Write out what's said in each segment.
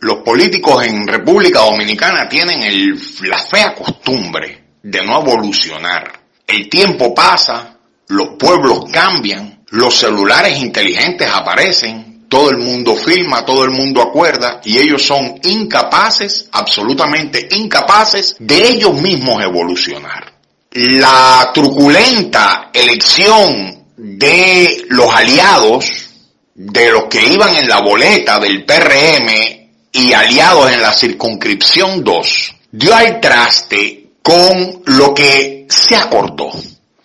los políticos en República Dominicana tienen la fea costumbre de no evolucionar. El tiempo pasa, los pueblos cambian, los celulares inteligentes aparecen, todo el mundo filma, todo el mundo acuerda y ellos son incapaces, absolutamente incapaces de ellos mismos evolucionar. La truculenta elección de los aliados, de los que iban en la boleta del PRM y aliados en la circunscripción 2 dio al traste con lo que se acordó.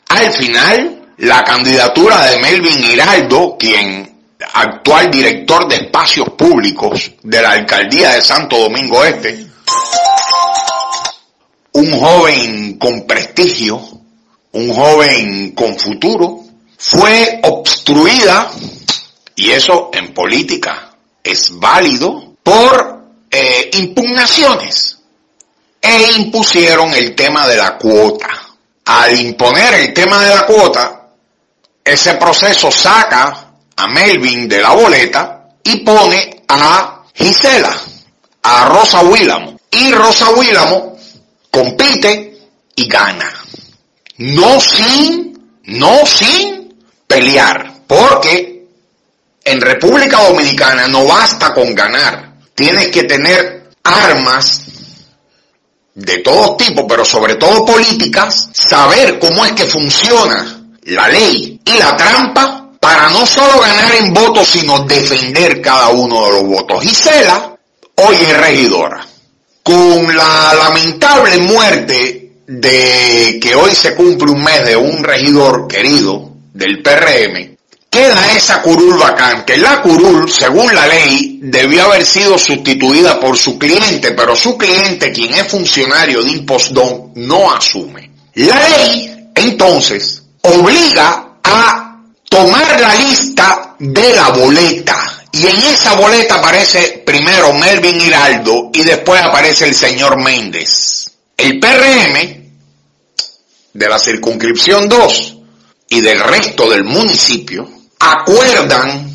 Al final, la candidatura de Melvin Hiraldo, quien actual director de espacios públicos de la alcaldía de Santo Domingo Este, un joven con prestigio, un joven con futuro, fue obstruida, y eso en política es válido, por eh, impugnaciones e impusieron el tema de la cuota. Al imponer el tema de la cuota, ese proceso saca a Melvin de la boleta y pone a Gisela, a Rosa Willamo. Y Rosa Willamo compite y gana. No sin, no sin pelear, porque en República Dominicana no basta con ganar tienes que tener armas de todo tipo, pero sobre todo políticas, saber cómo es que funciona la ley y la trampa para no solo ganar en votos, sino defender cada uno de los votos. Gisela hoy es regidora. Con la lamentable muerte de que hoy se cumple un mes de un regidor querido del PRM, queda esa curul vacante. La curul, según la ley, debió haber sido sustituida por su cliente, pero su cliente, quien es funcionario de Impostón, no asume. La ley, entonces, obliga a tomar la lista de la boleta. Y en esa boleta aparece primero Melvin Hiraldo y después aparece el señor Méndez. El PRM de la circunscripción 2 y del resto del municipio acuerdan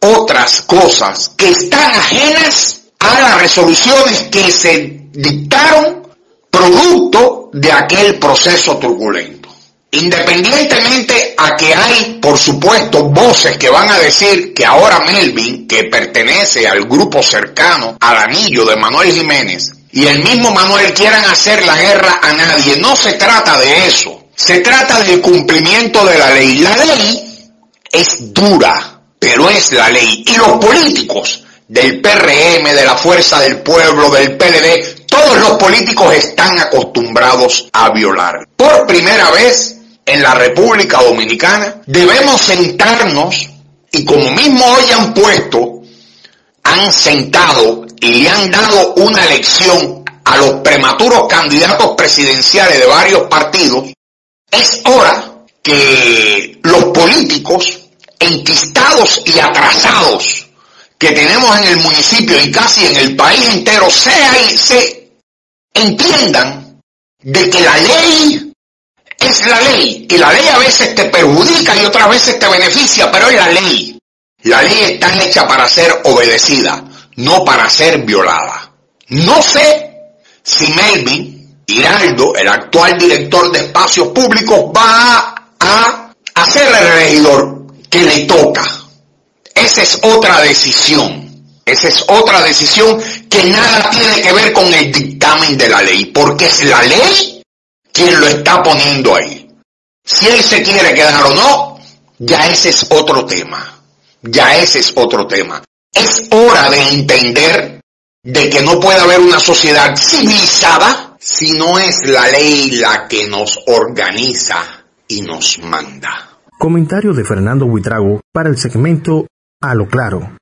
otras cosas que están ajenas a las resoluciones que se dictaron producto de aquel proceso turbulento. Independientemente a que hay, por supuesto, voces que van a decir que ahora Melvin, que pertenece al grupo cercano al anillo de Manuel Jiménez, y el mismo Manuel quieran hacer la guerra a nadie, no se trata de eso. Se trata del cumplimiento de la ley. La ley es dura, pero es la ley. Y los políticos del PRM, de la Fuerza del Pueblo, del PLD, todos los políticos están acostumbrados a violar. Por primera vez en la República Dominicana debemos sentarnos y como mismo hoy han puesto, han sentado y le han dado una lección a los prematuros candidatos presidenciales de varios partidos, es hora que los políticos enquistados y atrasados que tenemos en el municipio y casi en el país entero sea y se entiendan de que la ley es la ley y la ley a veces te perjudica y otras veces te beneficia, pero es la ley. La ley está hecha para ser obedecida, no para ser violada. No sé si Melvin Hiraldo, el actual director de espacios públicos, va a hacer el regidor que le toca. Esa es otra decisión. Esa es otra decisión que nada tiene que ver con el dictamen de la ley, porque es la ley quien lo está poniendo ahí. Si él se quiere quedar o no, ya ese es otro tema. Ya ese es otro tema. Es hora de entender de que no puede haber una sociedad civilizada si no es la ley la que nos organiza y nos manda. Comentario de Fernando Huitrago para el segmento A lo Claro.